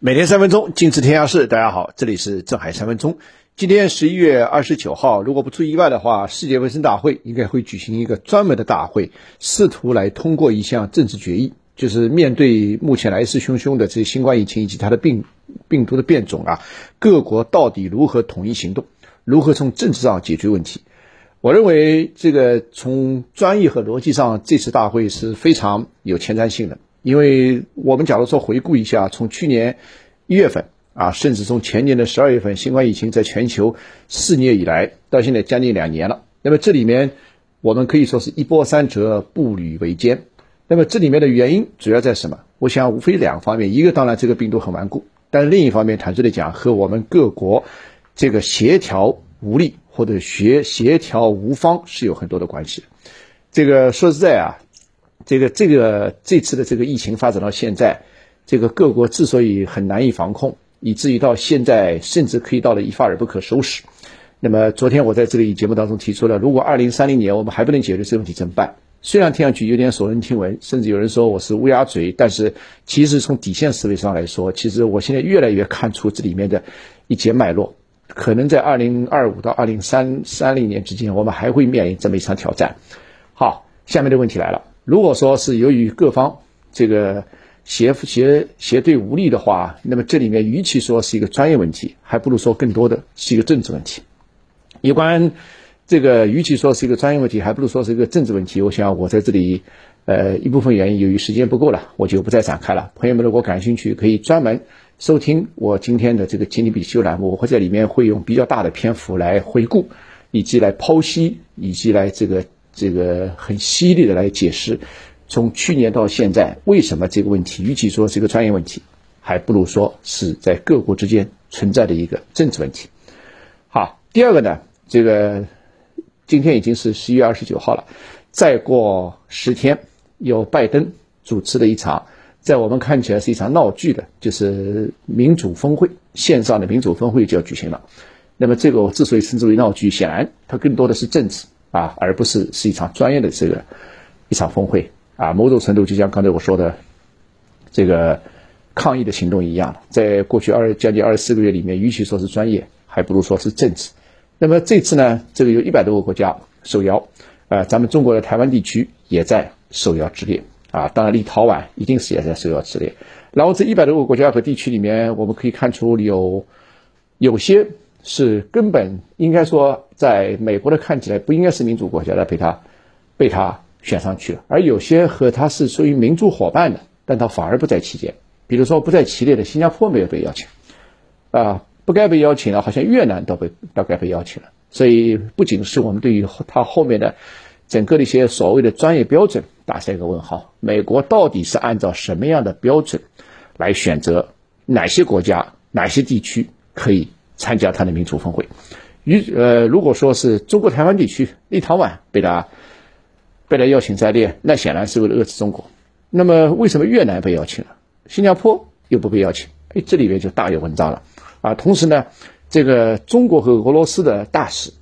每天三分钟，尽知天下事。大家好，这里是正海三分钟。今天十一月二十九号，如果不出意外的话，世界卫生大会应该会举行一个专门的大会，试图来通过一项政治决议，就是面对目前来势汹汹的这些新冠疫情以及它的病病毒的变种啊，各国到底如何统一行动，如何从政治上解决问题？我认为这个从专业和逻辑上，这次大会是非常有前瞻性的。因为我们假如说回顾一下，从去年一月份啊，甚至从前年的十二月份，新冠疫情在全球肆虐以来，到现在将近两年了。那么这里面我们可以说是一波三折，步履维艰。那么这里面的原因主要在什么？我想无非两方面，一个当然这个病毒很顽固，但另一方面坦率的讲，和我们各国这个协调无力或者协协调无方是有很多的关系。这个说实在啊。这个这个这次的这个疫情发展到现在，这个各国之所以很难以防控，以至于到现在甚至可以到了一发而不可收拾。那么昨天我在这里节目当中提出了，如果二零三零年我们还不能解决这个问题怎么办？虽然听上去有点耸人听闻，甚至有人说我是乌鸦嘴，但是其实从底线思维上来说，其实我现在越来越看出这里面的一节脉络，可能在二零二五到二零三三零年之间，我们还会面临这么一场挑战。好，下面的问题来了。如果说是由于各方这个协协协对无力的话，那么这里面与其说是一个专业问题，还不如说更多的是一个政治问题。有关这个，与其说是一个专业问题，还不如说是一个政治问题。我想我在这里，呃，一部分原因由于时间不够了，我就不再展开了。朋友们如果感兴趣，可以专门收听我今天的这个经济笔记栏目，我会在里面会用比较大的篇幅来回顾，以及来剖析，以及来这个。这个很犀利的来解释，从去年到现在，为什么这个问题，与其说是一个专业问题，还不如说是在各国之间存在的一个政治问题。好，第二个呢，这个今天已经是十一月二十九号了，再过十天，由拜登主持的一场，在我们看起来是一场闹剧的，就是民主峰会，线上的民主峰会就要举行了。那么这个我之所以称之为闹剧，显然它更多的是政治。啊，而不是是一场专业的这个一场峰会啊，某种程度就像刚才我说的这个抗议的行动一样，在过去二将近二十四个月里面，与其说是专业，还不如说是政治。那么这次呢，这个有一百多个国家受邀，啊，咱们中国的台湾地区也在受邀之列啊，当然立陶宛一定是也在受邀之列。然后这一百多个国家和地区里面，我们可以看出有有些。是根本应该说，在美国的看起来不应该是民主国家的，被他被他选上去了。而有些和他是属于民主伙伴的，但他反而不在其间。比如说不在其列的新加坡没有被邀请，啊，不该被邀请的，好像越南都被都该被邀请了。所以不仅是我们对于他后面的整个的一些所谓的专业标准打上一个问号。美国到底是按照什么样的标准来选择哪些国家、哪些地区可以？参加他的民主峰会，与呃，如果说是中国台湾地区，立陶宛被他被他邀请在列，那显然是为了遏制中国。那么为什么越南被邀请了，新加坡又不被邀请？哎，这里面就大有文章了啊！同时呢，这个中国和俄罗斯的大使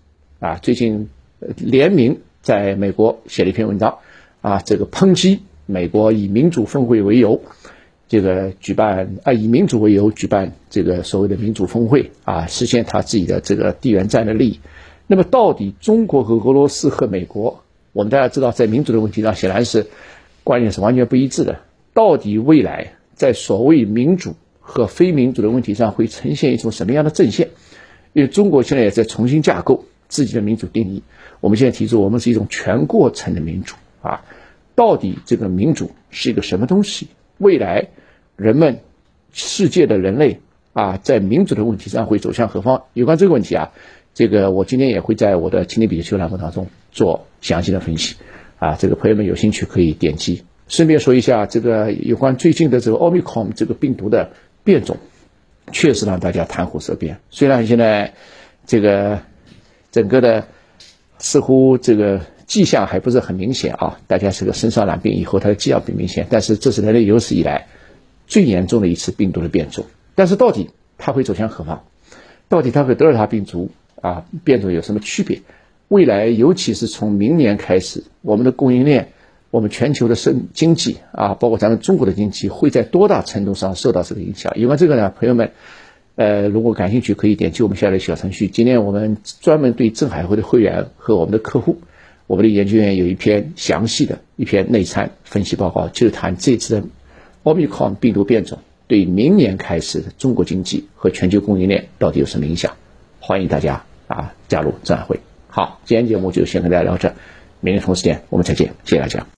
啊，最近联名在美国写了一篇文章啊，这个抨击美国以民主峰会为由。这个举办啊，以民主为由举办这个所谓的民主峰会啊，实现他自己的这个地缘战略利益。那么，到底中国和俄罗斯和美国，我们大家知道，在民主的问题上显然是观念是完全不一致的。到底未来在所谓民主和非民主的问题上会呈现一种什么样的阵线？因为中国现在也在重新架构自己的民主定义。我们现在提出，我们是一种全过程的民主啊。到底这个民主是一个什么东西？未来，人们、世界的人类啊，在民主的问题上会走向何方？有关这个问题啊，这个我今天也会在我的《青年笔记》栏目当中做详细的分析啊。这个朋友们有兴趣可以点击。顺便说一下，这个有关最近的这个奥密克戎这个病毒的变种，确实让大家谈虎色变。虽然现在这个整个的似乎这个。迹象还不是很明显啊，大家是个身上染病以后，它的迹象不明显，但是这是人类有史以来最严重的一次病毒的变种。但是到底它会走向何方？到底它和德尔塔病毒啊变种有什么区别？未来尤其是从明年开始，我们的供应链我们全球的生经济啊，包括咱们中国的经济，会在多大程度上受到这个影响？因为这个呢，朋友们，呃，如果感兴趣，可以点击我们下列小程序。今天我们专门对正海会的会员和我们的客户，我们的研究员有一篇详细的一篇内参分析报告，就是谈这次的奥密克戎病毒变种对明年开始的中国经济和全球供应链到底有什么影响。欢迎大家啊加入正海会。好，今天节目就先跟大家聊这，明天同时间我们再见，谢谢大家。